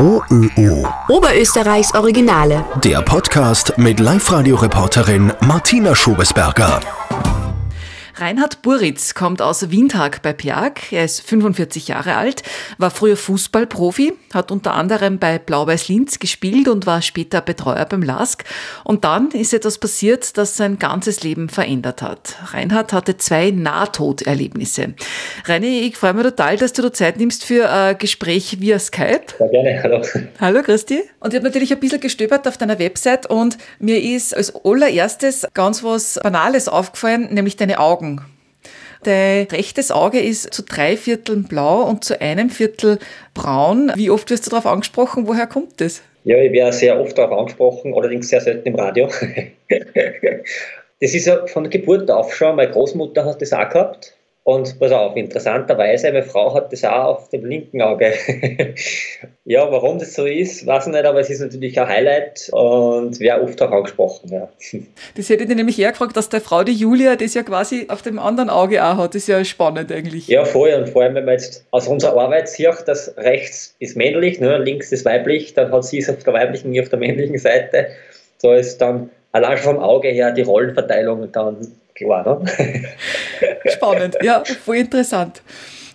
OÖO. Oberösterreichs Originale. Der Podcast mit Live-Radio-Reporterin Martina Schobesberger. Reinhard Buritz kommt aus Windhag bei Piag. Er ist 45 Jahre alt, war früher Fußballprofi, hat unter anderem bei Blau-Weiß Linz gespielt und war später Betreuer beim LASK. Und dann ist etwas passiert, das sein ganzes Leben verändert hat. Reinhard hatte zwei Nahtoderlebnisse. Reini, ich freue mich total, dass du dir Zeit nimmst für ein Gespräch via Skype. Ja, gerne, hallo. Hallo, Christi. Und ich habe natürlich ein bisschen gestöbert auf deiner Website und mir ist als allererstes ganz was Banales aufgefallen, nämlich deine Augen. Dein rechtes Auge ist zu drei Vierteln blau und zu einem Viertel braun. Wie oft wirst du darauf angesprochen? Woher kommt das? Ja, ich werde sehr oft darauf angesprochen, allerdings sehr selten im Radio. das ist ja von Geburt auf schon. Meine Großmutter hat das auch gehabt. Und pass auf, interessanterweise, meine Frau hat das auch auf dem linken Auge. ja, warum das so ist, weiß ich nicht, aber es ist natürlich ein Highlight und wäre oft auch angesprochen. Ja. Das hätte ich nämlich eher gefragt, dass der Frau, die Julia, das ja quasi auf dem anderen Auge auch hat. Das ist ja spannend eigentlich. Ja, voll. Und vor allem, wenn man jetzt aus unserer Arbeit sieht, dass rechts ist männlich, ne, links ist weiblich, dann hat sie es auf der weiblichen, ich auf der männlichen Seite. Da ist dann allein schon vom Auge her die Rollenverteilung dann klar. Ne? Spannend, ja, voll interessant.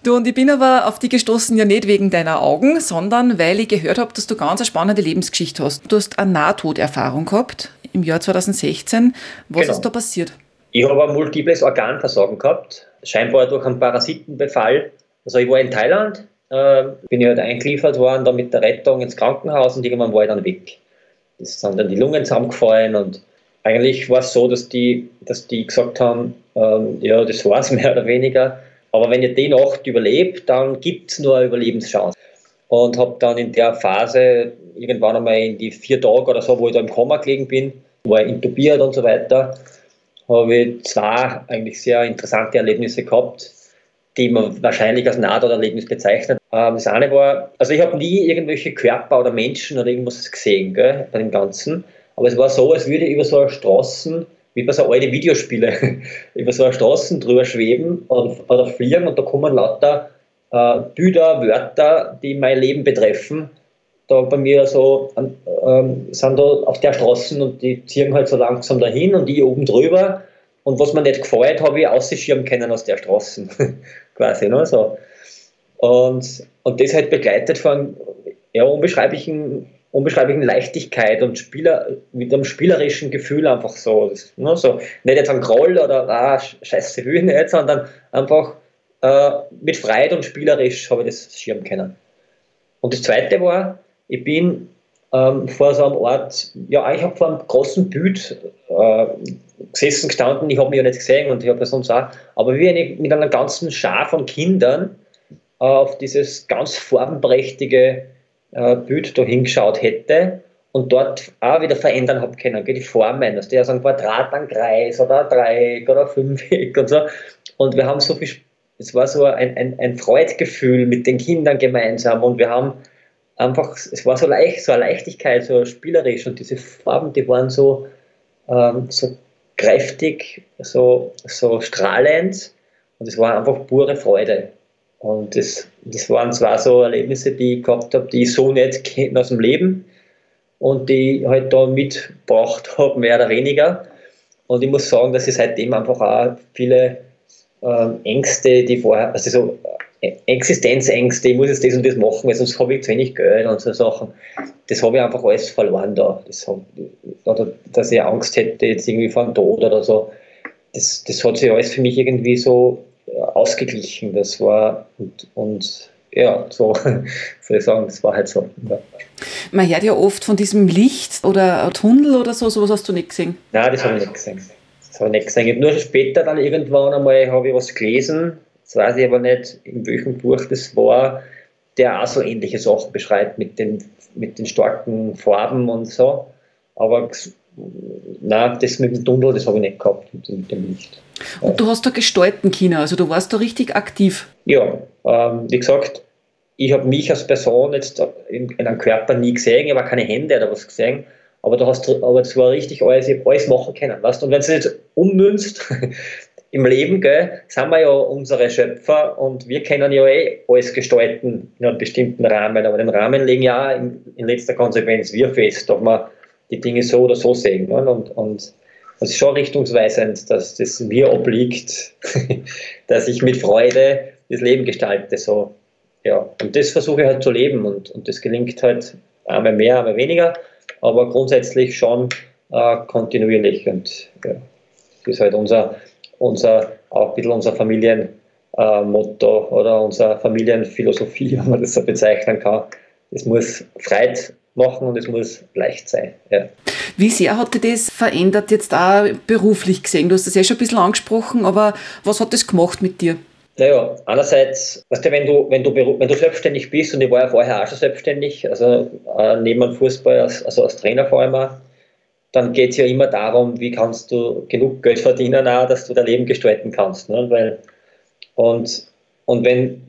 Du, und ich bin aber auf die gestoßen ja nicht wegen deiner Augen, sondern weil ich gehört habe, dass du ganz eine spannende Lebensgeschichte hast. Du hast eine Nahtoderfahrung gehabt im Jahr 2016. Was genau. ist da passiert? Ich habe ein multiples Organversagen gehabt, scheinbar durch einen Parasitenbefall. Also ich war in Thailand, äh, bin ich halt eingeliefert worden, da mit der Rettung ins Krankenhaus und irgendwann war ich dann weg. Das sind dann die Lungen zusammengefallen und eigentlich war es so, dass die, dass die gesagt haben, ähm, ja, das war es mehr oder weniger. Aber wenn ihr die Nacht überlebt, dann gibt es nur eine Überlebenschance. Und habe dann in der Phase irgendwann einmal in die vier Tage oder so, wo ich da im Koma gelegen bin, war intubiert und so weiter, habe ich zwei eigentlich sehr interessante Erlebnisse gehabt, die man wahrscheinlich als Nahtoderlebnis bezeichnet. Ähm, das eine war, also ich habe nie irgendwelche Körper oder Menschen oder irgendwas gesehen gell, bei dem Ganzen. Aber es war so, als würde ich über so eine Straßen, wie bei so alte Videospiele, über so eine Straßen drüber schweben oder fliegen und da kommen lauter äh, Bilder, Wörter, die mein Leben betreffen. Da bei mir so ähm, sind da auf der Straßen und die ziehen halt so langsam dahin und ich oben drüber. Und was mir nicht gefällt, habe ich ausschirmen können aus der Straßen. Quasi, ne? so. Und, und das halt begleitet von ja, unbeschreiblichen unbeschreiblichen Leichtigkeit und Spieler, mit einem spielerischen Gefühl einfach so. Das, ne, so nicht jetzt ein Groll oder ah, scheiße will nicht, sondern einfach äh, mit Freude und spielerisch habe ich das schirmen können. Und das zweite war, ich bin ähm, vor so einem Ort, ja, ich habe vor einem großen Bild äh, gesessen, gestanden, ich habe mich ja nicht gesehen und ich habe ja sonst auch, aber wie eine, mit einer ganzen Schar von Kindern äh, auf dieses ganz farbenprächtige äh, Bild da hingeschaut hätte und dort auch wieder verändern habe können, die Formen, dass der so ein Quadrat, ein Kreis oder ein Dreieck oder ein Fünfeck und so. Und wir haben so viel, es war so ein, ein, ein Freudgefühl mit den Kindern gemeinsam und wir haben einfach, es war so leicht, so eine Leichtigkeit, so spielerisch und diese Farben, die waren so, ähm, so kräftig, so, so strahlend und es war einfach pure Freude. Und das, das waren zwar so Erlebnisse, die ich gehabt habe, die ich so nicht kenne aus dem Leben und die ich halt da mitgebracht habe, mehr oder weniger. Und ich muss sagen, dass ich seitdem einfach auch viele ähm, Ängste, die vorher, also so äh, Existenzängste, ich muss jetzt das und das machen, weil sonst habe ich zu wenig Geld und so Sachen. Das habe ich einfach alles verloren da. Das hab, oder dass ich Angst hätte jetzt irgendwie vor dem Tod oder so. Das, das hat sich alles für mich irgendwie so ausgeglichen. Das war und, und ja, so soll ich sagen, das war halt so. Man hört ja oft von diesem Licht oder Tunnel oder so, sowas hast du nicht gesehen? Nein, das habe ich nicht gesehen. Das habe ich nicht gesehen. Nur später dann irgendwann einmal habe ich was gelesen, das weiß ich aber nicht, in welchem Buch das war, der auch so ähnliche Sachen beschreibt mit den, mit den starken Farben und so. Aber nein, das mit dem Tunnel, das habe ich nicht gehabt, mit dem Licht. Und du hast da gestalten können, also du warst da richtig aktiv. Ja, ähm, wie gesagt, ich habe mich als Person jetzt in, in, einem Körper nie gesehen, ich habe keine Hände oder was gesehen, aber du hast, aber es war richtig alles, ich habe alles machen können, weißt? Und wenn du es nicht ummünzt im Leben, gell, sind wir ja unsere Schöpfer und wir können ja eh alles gestalten in einem bestimmten Rahmen. Aber den Rahmen legen ja in, in letzter Konsequenz wir fest, ob wir die Dinge so oder so sehen. Ne? Und, und das ist schon richtungsweisend, dass das mir obliegt, dass ich mit Freude das Leben gestalte. So. Ja. Und das versuche ich halt zu leben und, und das gelingt halt einmal mehr, einmal weniger, aber grundsätzlich schon äh, kontinuierlich. Und ja, das ist halt unser, unser, auch ein bisschen unser Familienmotto äh, oder unsere Familienphilosophie, wenn man das so bezeichnen kann. Es muss Freude machen und es muss leicht sein. Ja. Wie sehr hat dich das verändert, jetzt auch beruflich gesehen? Du hast das ja schon ein bisschen angesprochen, aber was hat das gemacht mit dir? Naja, einerseits, weißt du, wenn du, wenn du, wenn du selbstständig bist, und ich war ja vorher auch schon selbstständig, also äh, neben dem Fußball, als, also als Trainer vor allem auch, dann geht es ja immer darum, wie kannst du genug Geld verdienen, auch, dass du dein Leben gestalten kannst. Ne? Weil, und, und, wenn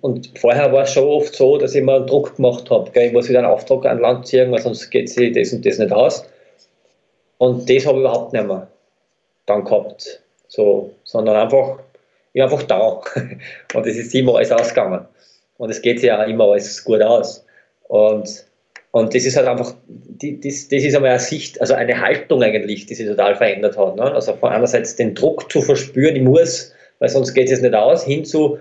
und vorher war es schon oft so, dass ich mir einen Druck gemacht habe. Ich muss wieder einen Auftrag an Land ziehen, weil sonst geht sich das und das nicht aus. Und das habe ich überhaupt nicht mehr dann gehabt. So, sondern einfach, ich bin einfach da. Und es ist immer alles ausgegangen. Und es geht ja immer alles gut aus. Und und das ist halt einfach, das, das ist einmal eine Sicht, also eine Haltung eigentlich, die sich total verändert hat. Ne? Also von einerseits den Druck zu verspüren, ich muss, weil sonst geht es nicht aus, hin zu,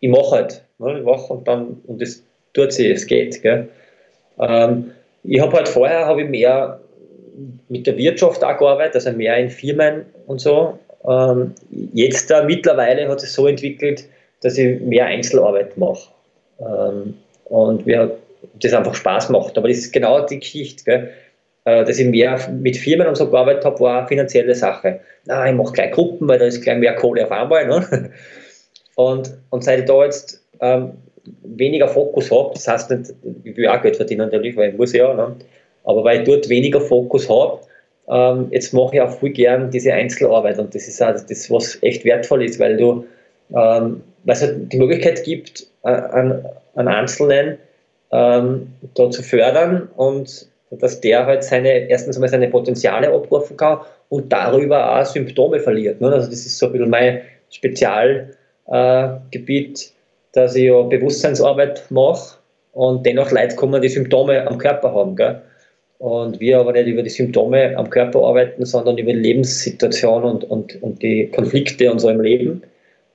ich mache halt. Ne? Ich mache und dann, und das tut sich, es geht. Ähm, ich habe halt vorher habe ich mehr mit der Wirtschaft auch gearbeitet, also mehr in Firmen und so. Ähm, jetzt da mittlerweile hat es so entwickelt, dass ich mehr Einzelarbeit mache. Ähm, und wir das einfach Spaß macht. Aber das ist genau die Geschichte, gell? Äh, dass ich mehr mit Firmen und so gearbeitet habe, war eine finanzielle Sache. Na, ich mache gleich Gruppen, weil da ist gleich mehr Kohle auf einmal. Ne? Und, und seit ich da jetzt ähm, weniger Fokus habe, das heißt nicht, ich will auch Geld verdienen natürlich, weil ich muss ja, ne? aber weil ich dort weniger Fokus habe, ähm, jetzt mache ich auch viel gern diese Einzelarbeit und das ist auch das, was echt wertvoll ist, weil du, ähm, weil es halt die Möglichkeit gibt, äh, an, an Einzelnen ähm, da zu fördern und dass der halt seine, erstens einmal seine Potenziale abrufen kann und darüber auch Symptome verliert. Ne? Also das ist so ein bisschen mein Spezialgebiet, äh, dass ich ja Bewusstseinsarbeit mache und dennoch Leute kommen, die Symptome am Körper haben. Gell? Und wir aber nicht über die Symptome am Körper arbeiten, sondern über die Lebenssituation und, und, und die Konflikte und so im Leben.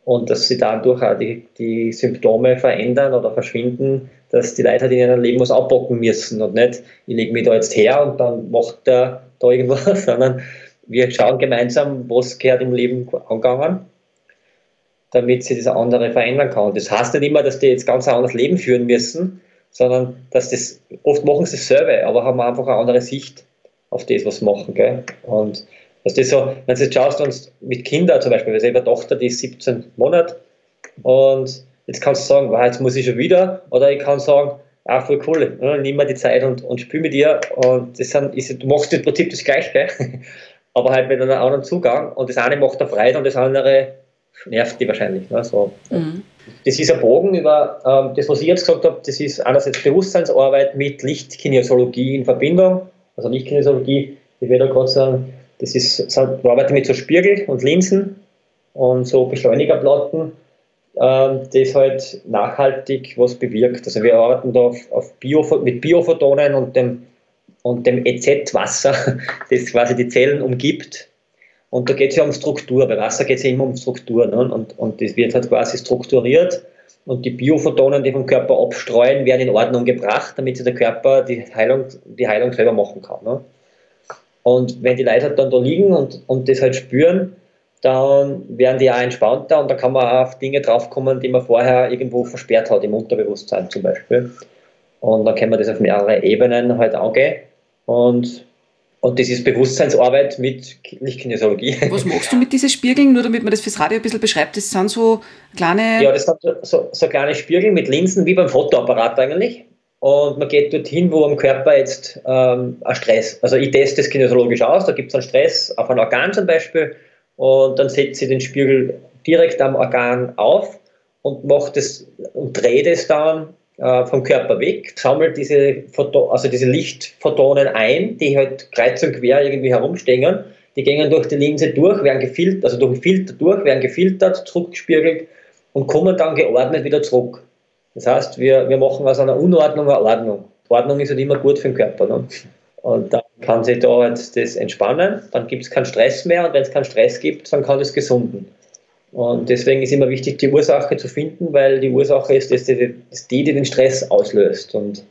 Und dass sie dadurch auch die, die Symptome verändern oder verschwinden, dass die Leute halt in ihrem Leben was abbocken müssen und nicht, ich lege mich da jetzt her und dann macht der da irgendwas, sondern wir schauen gemeinsam, was gehört im Leben angegangen, damit sich das andere verändern kann. Das heißt nicht immer, dass die jetzt ganz ein anderes Leben führen müssen, sondern dass das, oft machen sie dasselbe, aber haben einfach eine andere Sicht auf das, was sie machen. Gell? Und das so, wenn du jetzt schaust, uns mit Kindern zum Beispiel, wir haben eine Tochter, die ist 17 Monate und Jetzt kannst du sagen, wow, jetzt muss ich schon wieder, oder ich kann sagen, ah, voll cool, ne? nimm mir die Zeit und, und spiel mit dir. Und das sind, ist, du machst im Prinzip das Gleiche, aber halt mit einem anderen Zugang. Und das eine macht er Freude und das andere nervt die wahrscheinlich. Ne? So. Mhm. Das ist ein Bogen über ähm, das, was ich jetzt gesagt habe, das ist einerseits Bewusstseinsarbeit mit Lichtkinesiologie in Verbindung. Also Lichtkinesiologie, ich werde gerade sagen, das ist, ich arbeite mit so Spiegel und Linsen und so Beschleunigerplatten ähm, das halt nachhaltig was bewirkt. Also wir arbeiten da auf, auf Bio, mit Biophotonen und dem, und dem EZ-Wasser, das quasi die Zellen umgibt. Und da geht es ja um Struktur. Bei Wasser geht es ja immer um Struktur. Ne? Und, und das wird halt quasi strukturiert. Und die Biophotonen, die vom Körper abstreuen, werden in Ordnung gebracht, damit sich der Körper die Heilung, die Heilung selber machen kann. Ne? Und wenn die Leute halt dann da liegen und, und das halt spüren, dann werden die auch entspannter und da kann man auch auf Dinge draufkommen, die man vorher irgendwo versperrt hat, im Unterbewusstsein zum Beispiel. Und dann kann man das auf mehrere Ebenen halt angehen. Und, und das ist Bewusstseinsarbeit mit Lichtkinesiologie. Was machst du mit diesen Spiegeln, nur damit man das fürs Radio ein bisschen beschreibt? Das sind so kleine. Ja, das sind so, so kleine Spiegel mit Linsen wie beim Fotoapparat eigentlich. Und man geht dorthin, wo am Körper jetzt ähm, ein Stress, also ich teste das kinesiologisch aus, da gibt es einen Stress auf ein Organ zum Beispiel und dann setzt sie den Spiegel direkt am Organ auf und macht es und dreht es dann vom Körper weg, sammelt diese, Photo, also diese Lichtphotonen ein, die halt kreuz und quer irgendwie herumstehen, die gehen durch die Linse durch, werden gefiltert, also durch den Filter durch, werden gefiltert, zurückgespiegelt und kommen dann geordnet wieder zurück. Das heißt, wir, wir machen aus einer Unordnung eine Ordnung. Ordnung ist halt immer gut für den Körper. Ne? Und dann kann sich da halt das entspannen, dann gibt es keinen Stress mehr und wenn es keinen Stress gibt, dann kann es gesunden. Und deswegen ist immer wichtig, die Ursache zu finden, weil die Ursache ist, dass die, dass die, die den Stress auslöst. Und,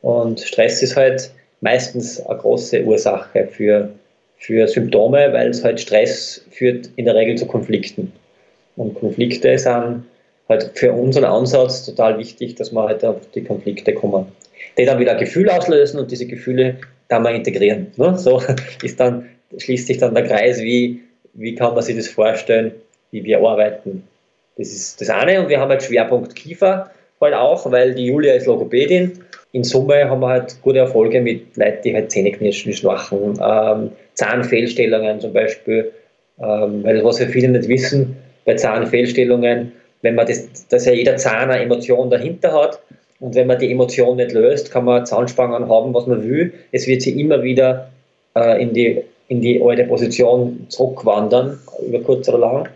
und Stress ist halt meistens eine große Ursache für, für Symptome, weil es halt Stress führt in der Regel zu Konflikten. Und Konflikte sind halt für unseren Ansatz total wichtig, dass wir halt auf die Konflikte kommen. Die dann wieder Gefühle auslösen und diese Gefühle dann mal integrieren. Ne? So ist dann, schließt sich dann der Kreis, wie, wie kann man sich das vorstellen, wie wir arbeiten. Das ist das eine und wir haben halt Schwerpunkt Kiefer halt auch, weil die Julia ist Logopädin. In Summe haben wir halt gute Erfolge mit Leuten, die halt Zähne knirschen, schwachen, ähm, Zahnfehlstellungen zum Beispiel, ähm, weil das, was wir viele nicht wissen, bei Zahnfehlstellungen, wenn man das, dass ja jeder Zahn eine Emotion dahinter hat und wenn man die Emotion nicht löst, kann man Zahnspangen haben, was man will. Es wird sie immer wieder äh, in, die, in die alte Position zurückwandern, über kurz oder lang.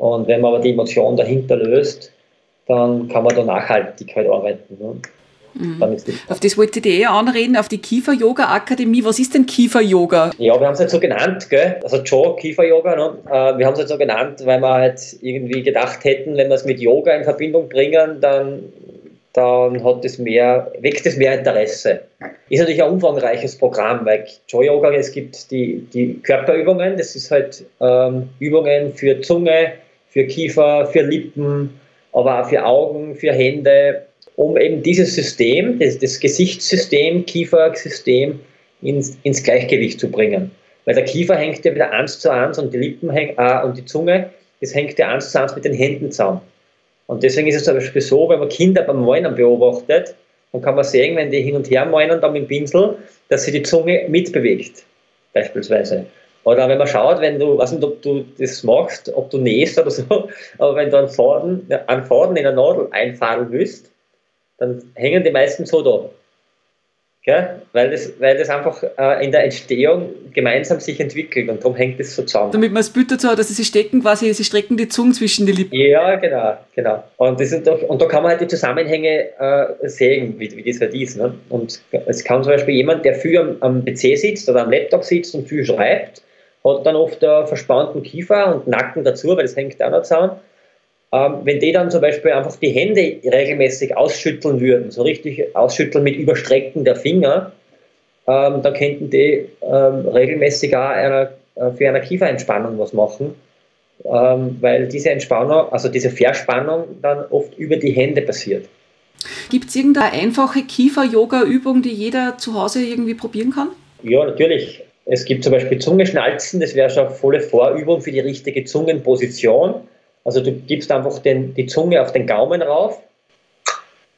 Und wenn man aber die Emotion dahinter löst, dann kann man da nachhaltig halt arbeiten. Ne? Mhm. Auf das wollte ich dir eher anreden, auf die Kiefer-Yoga-Akademie. Was ist denn Kiefer-Yoga? Ja, wir haben es halt so genannt, gell? also Joe, Kiefer-Yoga. Ne? Äh, wir haben es halt so genannt, weil wir halt irgendwie gedacht hätten, wenn wir es mit Yoga in Verbindung bringen, dann, dann hat es mehr, weckt es mehr Interesse. Ist natürlich ein umfangreiches Programm, weil Joe-Yoga, es gibt die, die Körperübungen, das ist halt ähm, Übungen für Zunge, für Kiefer, für Lippen, aber auch für Augen, für Hände, um eben dieses System, das, das Gesichtssystem, Kiefersystem ins, ins Gleichgewicht zu bringen. Weil der Kiefer hängt ja wieder eins zu eins und die Lippen häng, äh, und die Zunge, das hängt ja eins zu eins mit den Händen zusammen. Und deswegen ist es zum Beispiel so, wenn man Kinder beim Malen beobachtet, dann kann man sehen, wenn die hin und her malen dann mit dem Pinsel, dass sich die Zunge mitbewegt, beispielsweise. Oder wenn man schaut, wenn du, weiß nicht, ob du das machst, ob du nähst oder so, aber wenn du einen Faden, einen Faden in eine Nadel einfahren willst, dann hängen die meisten so da. Gell? Weil, das, weil das einfach äh, in der Entstehung gemeinsam sich entwickelt und darum hängt es so zusammen. Damit man Bild dazu hat, dass sie stecken quasi, sie strecken die Zunge zwischen die Lippen. Ja, genau, genau. Und, das sind doch, und da kann man halt die Zusammenhänge äh, sehen, wie, wie das halt ist. Ne? Und es kann zum Beispiel jemand, der viel am, am PC sitzt oder am Laptop sitzt und viel schreibt, hat dann oft einen verspannten Kiefer und Nacken dazu, weil das hängt auch noch zusammen. Ähm, wenn die dann zum Beispiel einfach die Hände regelmäßig ausschütteln würden, so richtig ausschütteln mit Überstrecken der Finger, ähm, dann könnten die ähm, regelmäßig auch einer, äh, für eine Kieferentspannung was machen, ähm, weil diese Entspannung, also diese Verspannung dann oft über die Hände passiert. Gibt es irgendeine einfache Kiefer-Yoga-Übung, die jeder zu Hause irgendwie probieren kann? Ja, natürlich. Es gibt zum Beispiel Zungeschnalzen, das wäre schon eine volle Vorübung für die richtige Zungenposition. Also du gibst einfach den, die Zunge auf den Gaumen rauf.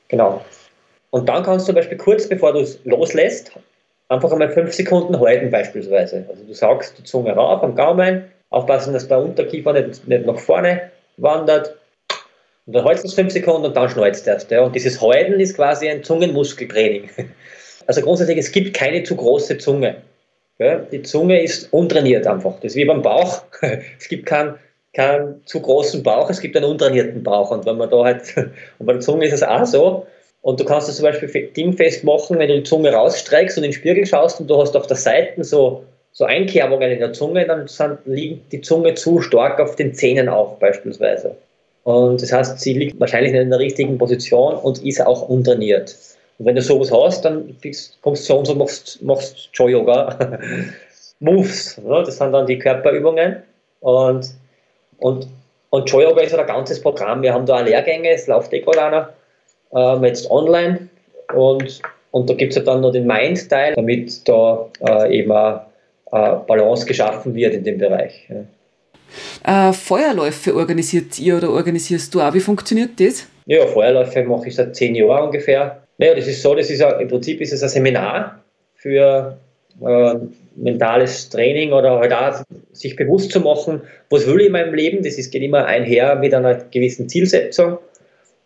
Genau. Und dann kannst du zum Beispiel kurz bevor du es loslässt, einfach einmal fünf Sekunden halten beispielsweise. Also du saugst die Zunge rauf am Gaumen, aufpassen, dass der Unterkiefer nicht, nicht nach vorne wandert. Und dann hältst du es fünf Sekunden und dann schneuzt du erst. Ja. Und dieses Halten ist quasi ein Zungenmuskeltraining. Also grundsätzlich, es gibt keine zu große Zunge. Die Zunge ist untrainiert einfach. Das ist wie beim Bauch. Es gibt keinen keinen zu großen Bauch, es gibt einen untrainierten Bauch. Und wenn man da halt, und bei der Zunge ist es auch so, und du kannst das zum Beispiel dingfest machen, wenn du die Zunge rausstreckst und in den Spiegel schaust und du hast auf der Seite so, so Einkerbungen in der Zunge, dann sind, liegt die Zunge zu stark auf den Zähnen auf, beispielsweise. Und das heißt, sie liegt wahrscheinlich nicht in der richtigen Position und ist auch untrainiert. Und wenn du sowas hast, dann kommst du zu uns und machst, machst Joe-Yoga. Moves, ne? das sind dann die Körperübungen. Und und, und Joy Yoga ist ein ganzes Programm. Wir haben da auch Lehrgänge, es läuft eh gerade einer, ähm, jetzt online. Und, und da gibt es ja dann noch den Mind-Teil, damit da äh, eben auch äh, Balance geschaffen wird in dem Bereich. Ja. Äh, Feuerläufe organisiert ihr oder organisierst du auch? Wie funktioniert das? Ja, Feuerläufe mache ich seit zehn Jahren ungefähr. Naja, das ist so, das ist im Prinzip ist es ein Seminar für äh, mentales Training oder halt auch sich bewusst zu machen, was will ich in meinem Leben. Das ist, geht immer einher mit einer gewissen Zielsetzung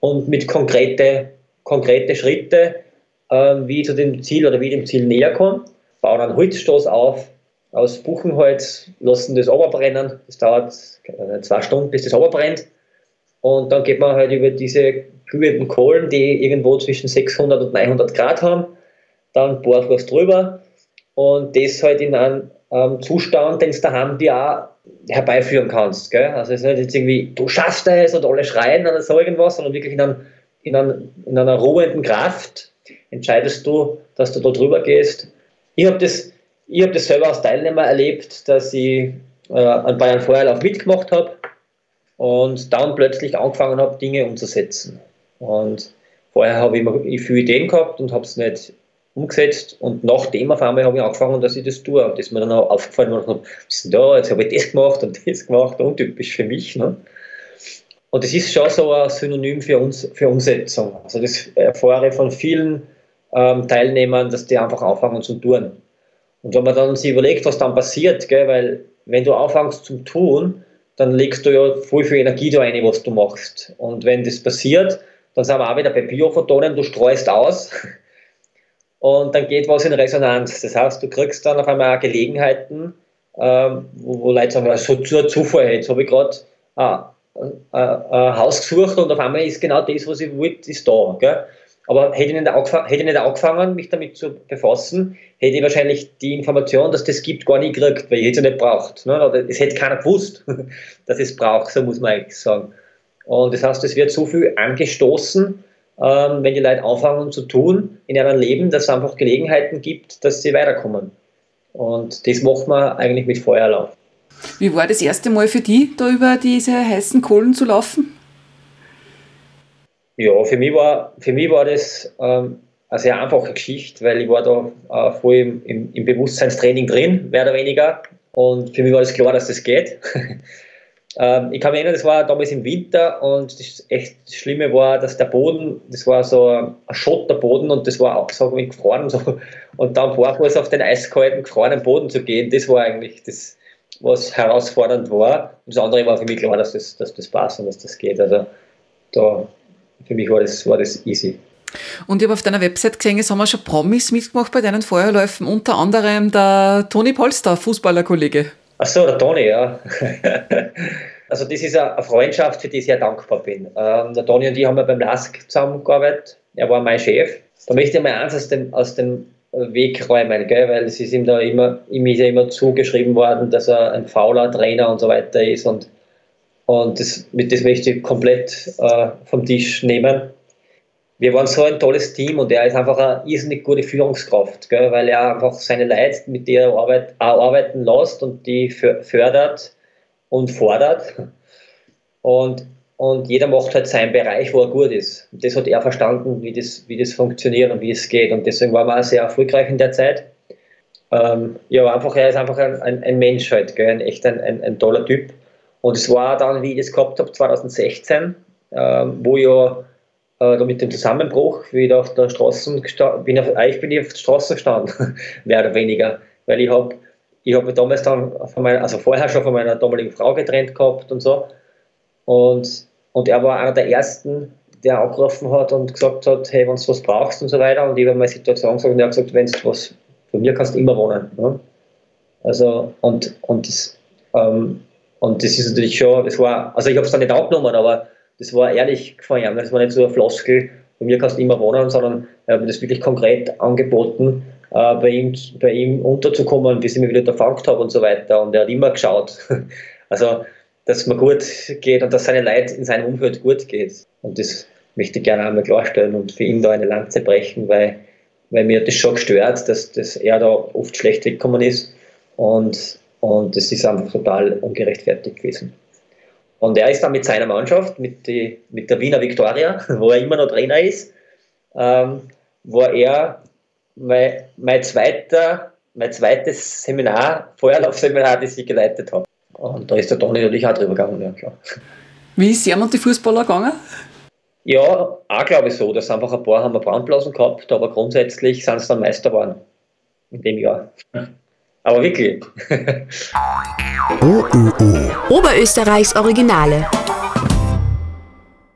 und mit konkrete, konkrete Schritte, äh, wie ich zu dem Ziel oder wie ich dem Ziel näher komme. Bauen einen Holzstoß auf, aus Buchenholz, lassen das runterbrennen. Das dauert äh, zwei Stunden, bis das runterbrennt. Und dann geht man halt über diese glühenden Kohlen, die irgendwo zwischen 600 und 900 Grad haben. Dann bohrt was drüber und das halt in einem ähm, Zustand, den du daheim dir auch herbeiführen kannst. Gell? Also es ist nicht jetzt irgendwie, du schaffst es und alle schreien oder so irgendwas, sondern wirklich in, einem, in, einem, in einer ruhenden Kraft entscheidest du, dass du da drüber gehst. Ich habe das, hab das selber als Teilnehmer erlebt, dass ich äh, an Bayern Feuerlauf mitgemacht habe und dann plötzlich angefangen habe, Dinge umzusetzen. Und vorher habe ich immer viele Ideen gehabt und habe es nicht umgesetzt und nachdem auf einmal habe ich angefangen, dass ich das tue und das ist mir dann auch aufgefallen, und was ist da, jetzt habe ich das gemacht und das gemacht, untypisch für mich. Ne? Und das ist schon so ein Synonym für, uns, für Umsetzung. Also das erfahre ich von vielen ähm, Teilnehmern, dass die einfach anfangen zu tun. Und wenn man dann sich überlegt, was dann passiert, gell, weil wenn du anfängst zu tun, dann legst du ja voll viel Energie da rein, was du machst. Und wenn das passiert, dann sind wir auch wieder bei Biophotonen, du streust aus und dann geht was in Resonanz. Das heißt, du kriegst dann auf einmal Gelegenheiten, ähm, wo, wo Leute sagen, so zu Zufall, jetzt habe ich gerade ah, ein Haus gesucht und auf einmal ist genau das, was ich wollte, ist da. Gell? Aber hätte ich, nicht hätte ich nicht angefangen, mich damit zu befassen, hätte ich wahrscheinlich die Information, dass das gibt, gar nicht gekriegt, weil ich es ja nicht braucht. Ne? Es hätte keiner gewusst, dass es braucht, so muss man eigentlich sagen. Und das heißt, es wird so viel angestoßen, ähm, wenn die Leute anfangen zu tun in ihrem Leben, dass es einfach Gelegenheiten gibt, dass sie weiterkommen. Und das macht man eigentlich mit Feuerlauf. Wie war das erste Mal für dich, da über diese heißen Kohlen zu laufen? Ja, für mich war, für mich war das ähm, eine sehr einfache Geschichte, weil ich war da äh, voll im, im, im Bewusstseinstraining drin, mehr oder weniger. Und für mich war das klar, dass das geht. Ähm, ich kann mich erinnern, das war damals im Winter und das echt Schlimme war, dass der Boden, das war so ein Schotterboden und das war auch so gefroren und so. Und dann barfuß auf den eiskalten, gefrorenen Boden zu gehen, das war eigentlich das, was herausfordernd war. Und das andere war für mich klar, dass das, dass das passt und dass das geht. Also da, für mich war das, war das easy. Und ich habe auf deiner Website gesehen, es haben wir schon Promis mitgemacht bei deinen Feuerläufen, unter anderem der Toni Polster, Fußballerkollege. Ach so, der Toni, ja. also das ist eine Freundschaft, für die ich sehr dankbar bin. Ähm, der Toni und ich haben ja beim LASK zusammengearbeitet. Er war mein Chef. Da möchte ich mal eins aus dem, aus dem Weg räumen, gell? weil es ist ihm da immer, ihm ist ja immer zugeschrieben worden, dass er ein fauler Trainer und so weiter ist und, und das, das möchte ich komplett äh, vom Tisch nehmen wir waren so ein tolles Team und er ist einfach eine irrsinnig gute Führungskraft, gell, weil er einfach seine Leute, mit der er arbeit, auch arbeiten lässt und die fördert und fordert. Und, und jeder macht halt seinen Bereich, wo er gut ist. Und das hat er verstanden, wie das, wie das funktioniert und wie es geht. Und deswegen waren wir auch sehr erfolgreich in der Zeit. Ähm, ja, einfach, er ist einfach ein, ein, ein Mensch halt, gell, ein, echt ein, ein, ein, toller Typ. Und es war dann, wie ich das gehabt habe, 2016, ähm, wo ja äh, mit dem Zusammenbruch wieder auf der Straße bin auf, ich bin auf der Straße gestanden, mehr oder weniger, weil ich habe ich habe damals dann von meiner, also vorher schon von meiner damaligen Frau getrennt gehabt und so und, und er war einer der ersten, der angerufen hat und gesagt hat, hey, wenn du was brauchst und so weiter und ich habe meine Situation gesagt und er hat gesagt, wenn du was von mir kannst du immer wohnen. Ne? Also und, und das ähm, und das ist natürlich schon, das war, also ich habe es dann nicht angenommen, aber das war ehrlich von ihm. Das war nicht so eine Floskel, bei mir kannst du immer wohnen, sondern er hat mir das wirklich konkret angeboten, äh, bei, ihm, bei ihm unterzukommen, bis ich mich wieder erfangt habe und so weiter. Und er hat immer geschaut. Also, dass es mir gut geht und dass seine Leute in seinem Umfeld gut geht. Und das möchte ich gerne einmal klarstellen und für ihn da eine Lanze brechen, weil, weil mir das schon gestört, dass, dass er da oft schlecht weggekommen ist. Und, und das ist einfach total ungerechtfertigt gewesen. Und er ist dann mit seiner Mannschaft, mit, die, mit der Wiener Viktoria, wo er immer noch Trainer ist, ähm, war er mein, mein, zweiter, mein zweites Seminar, Feuerlaufseminar, das ich geleitet habe. Und da ist der Toni natürlich auch drüber gegangen, ja klar. Wie ist es die Fußballer gegangen? Ja, auch glaube ich so, dass einfach ein paar haben Brandblasen gehabt, aber grundsätzlich sind sie dann Meister geworden in dem Jahr. Aber wirklich. OÖO. Oberösterreichs Originale.